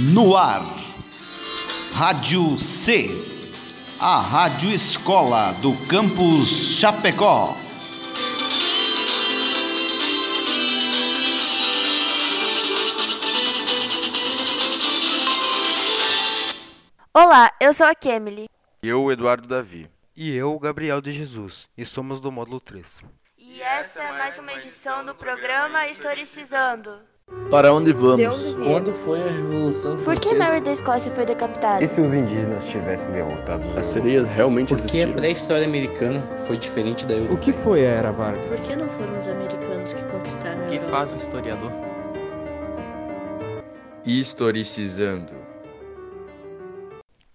No ar, Rádio C, a Rádio Escola do Campus Chapecó. Olá, eu sou a Kemily. Eu, o Eduardo Davi. E eu, o Gabriel de Jesus, e somos do módulo 3. E essa é mais uma edição do programa Historicizando. Para onde vamos? Quando foi a Revolução Por que Francesa? Mary da Escócia foi decapitada? E se os indígenas tivessem derrotado As sereias realmente Por que a existiram? pré-história americana foi diferente da O europeia? que foi a Era Vargas? Por que não foram os americanos que conquistaram a O que Europa? faz um historiador? Historicizando.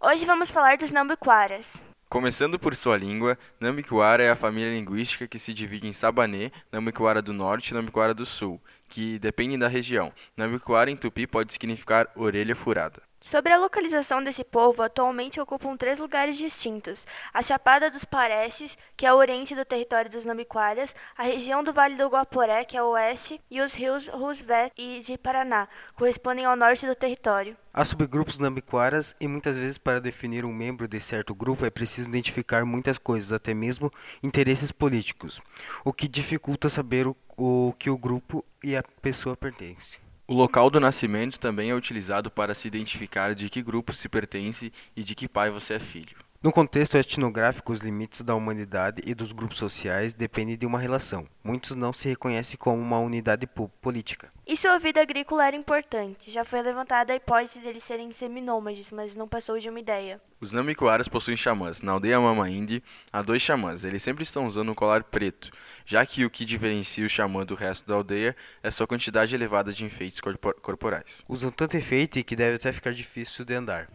Hoje vamos falar dos Nambiquaras. Começando por sua língua, Nambiquara é a família linguística que se divide em Sabanê, Nambiquara do Norte e Nambiquara do Sul, que dependem da região. Nambiquara em tupi pode significar orelha furada. Sobre a localização desse povo, atualmente ocupam três lugares distintos: a Chapada dos Pareces, que é o oriente do território dos Nambiquaras, a região do Vale do Guaporé, que é o oeste, e os rios Roosevelt e de Paraná, correspondem ao norte do território. Há subgrupos nambiquaras e muitas vezes para definir um membro de certo grupo é preciso identificar muitas coisas, até mesmo interesses políticos, o que dificulta saber o, o que o grupo e a pessoa pertencem. O local do nascimento também é utilizado para se identificar de que grupo se pertence e de que pai você é filho. No contexto etnográfico, os limites da humanidade e dos grupos sociais dependem de uma relação. Muitos não se reconhecem como uma unidade po- política. E sua vida agrícola era importante. Já foi levantada a hipótese deles serem seminômades, mas não passou de uma ideia. Os Nambiquaras possuem xamãs. Na aldeia Mama Indy, há dois xamãs. Eles sempre estão usando um colar preto, já que o que diferencia o xamã do resto da aldeia é sua quantidade elevada de enfeites corpo- corporais. Usam tanto efeito que deve até ficar difícil de andar.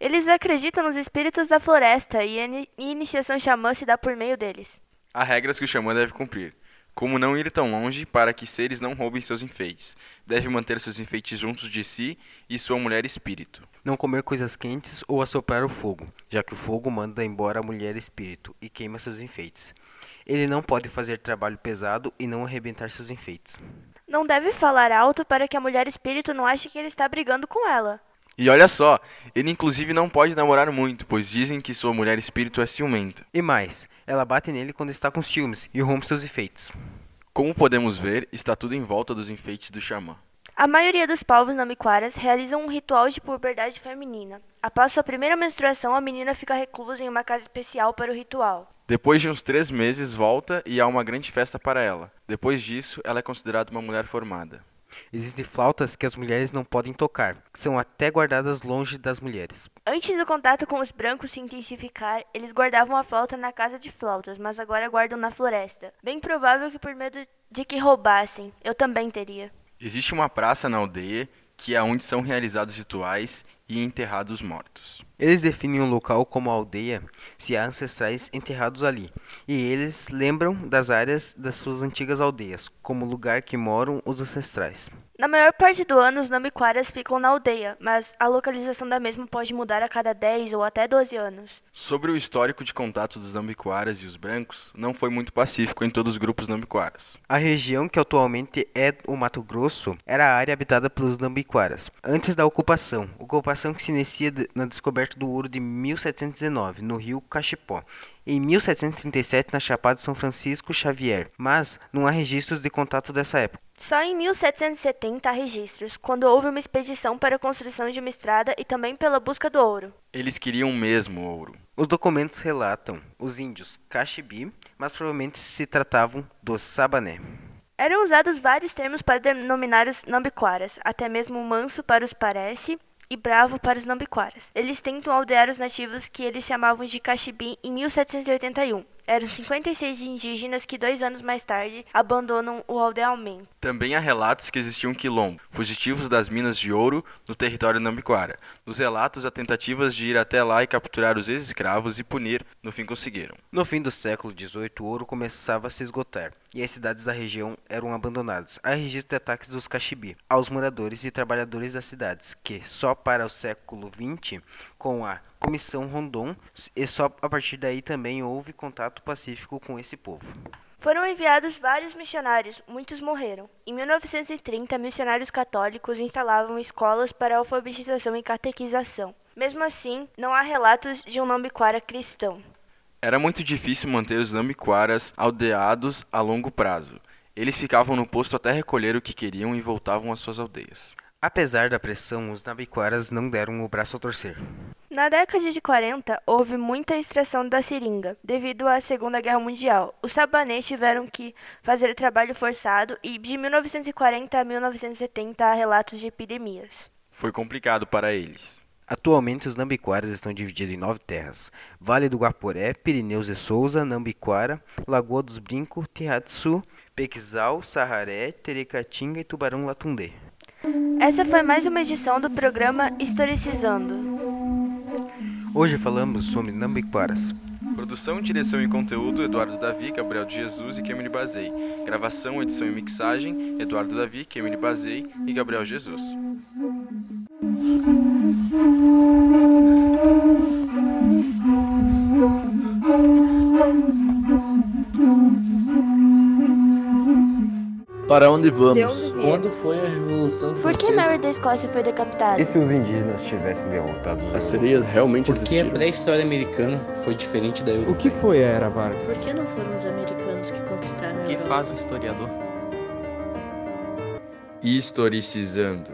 Eles acreditam nos espíritos da floresta e a ini- iniciação xamã se dá por meio deles. Há regras que o xamã deve cumprir, como não ir tão longe para que seres não roubem seus enfeites. Deve manter seus enfeites juntos de si e sua mulher espírito. Não comer coisas quentes ou assoprar o fogo, já que o fogo manda embora a mulher espírito e queima seus enfeites. Ele não pode fazer trabalho pesado e não arrebentar seus enfeites. Não deve falar alto para que a mulher espírito não ache que ele está brigando com ela. E olha só, ele inclusive não pode namorar muito, pois dizem que sua mulher espírito é ciumenta. E mais, ela bate nele quando está com ciúmes e rompe seus efeitos. Como podemos ver, está tudo em volta dos enfeites do xamã. A maioria dos povos namiquaras realizam um ritual de puberdade feminina. Após sua primeira menstruação, a menina fica reclusa em uma casa especial para o ritual. Depois de uns três meses, volta e há uma grande festa para ela. Depois disso, ela é considerada uma mulher formada. Existem flautas que as mulheres não podem tocar, que são até guardadas longe das mulheres. Antes do contato com os brancos se intensificar, eles guardavam a flauta na casa de flautas, mas agora guardam na floresta. Bem provável que por medo de que roubassem. Eu também teria. Existe uma praça na aldeia que é onde são realizados rituais e enterrados mortos. Eles definem um local como a aldeia se há ancestrais enterrados ali, e eles lembram das áreas das suas antigas aldeias, como lugar que moram os ancestrais. Na maior parte do ano, os namiquaras ficam na aldeia, mas a localização da mesma pode mudar a cada 10 ou até 12 anos. Sobre o histórico de contato dos Nambiquaras e os brancos, não foi muito pacífico em todos os grupos Nambiquaras. A região que atualmente é o Mato Grosso era a área habitada pelos Nambiquaras, antes da ocupação, ocupação que se inicia na descoberta do ouro de 1719, no rio Cachipó. Em 1737, na Chapada de São Francisco Xavier, mas não há registros de contato dessa época. Só em 1770 há registros, quando houve uma expedição para a construção de uma estrada e também pela busca do ouro. Eles queriam mesmo ouro. Os documentos relatam os índios Caxibi, mas provavelmente se tratavam dos Sabané. Eram usados vários termos para denominar os nambiquaras, até mesmo manso para os parece e bravo para os nambiquaras. Eles tentam aldear os nativos que eles chamavam de Caxibi em 1781. Eram 56 indígenas que dois anos mais tarde abandonam o aldeamento. Também há relatos que existiam quilombo, fugitivos das minas de ouro no território Nambiquara. Nos relatos, há tentativas de ir até lá e capturar os ex-escravos e punir, no fim conseguiram. No fim do século XVIII, o ouro começava a se esgotar e as cidades da região eram abandonadas. Há registro de ataques dos Caxibi aos moradores e trabalhadores das cidades, que só para o século XX, com a Comissão Rondon, e só a partir daí também houve contato pacífico com esse povo. Foram enviados vários missionários, muitos morreram. Em 1930, missionários católicos instalavam escolas para alfabetização e catequização. Mesmo assim, não há relatos de um Nambiquara cristão. Era muito difícil manter os Nambiquaras aldeados a longo prazo. Eles ficavam no posto até recolher o que queriam e voltavam às suas aldeias. Apesar da pressão, os Nambiquaras não deram o braço a torcer. Na década de 40, houve muita extração da seringa, devido à Segunda Guerra Mundial. Os sabanês tiveram que fazer trabalho forçado e de 1940 a 1970 há relatos de epidemias. Foi complicado para eles. Atualmente, os Nambiquaras estão divididos em nove terras: Vale do Guaporé, Pirineus de Souza, Nambiquara, Lagoa dos Brincos, Terratsu, Pequizal, Sarraré, Terecatinga e Tubarão Latundê. Essa foi mais uma edição do programa Historicizando. Hoje falamos sobre Nambiquaras. Produção, direção e conteúdo: Eduardo Davi, Gabriel de Jesus e Kemini Bazei. Gravação, edição e mixagem: Eduardo Davi, Kemini Bazei e Gabriel Jesus. Para onde vamos? Quando foi a Revolução Por que Francesa? Mary da Escócia foi decapitada? E se os indígenas tivessem derrotado os As sereias realmente Por que a existiram? pré-história americana foi diferente da O europeia? que foi a Era Vargas? Por que não foram os americanos que conquistaram a O que faz um historiador? Historicizando.